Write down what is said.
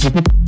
Thank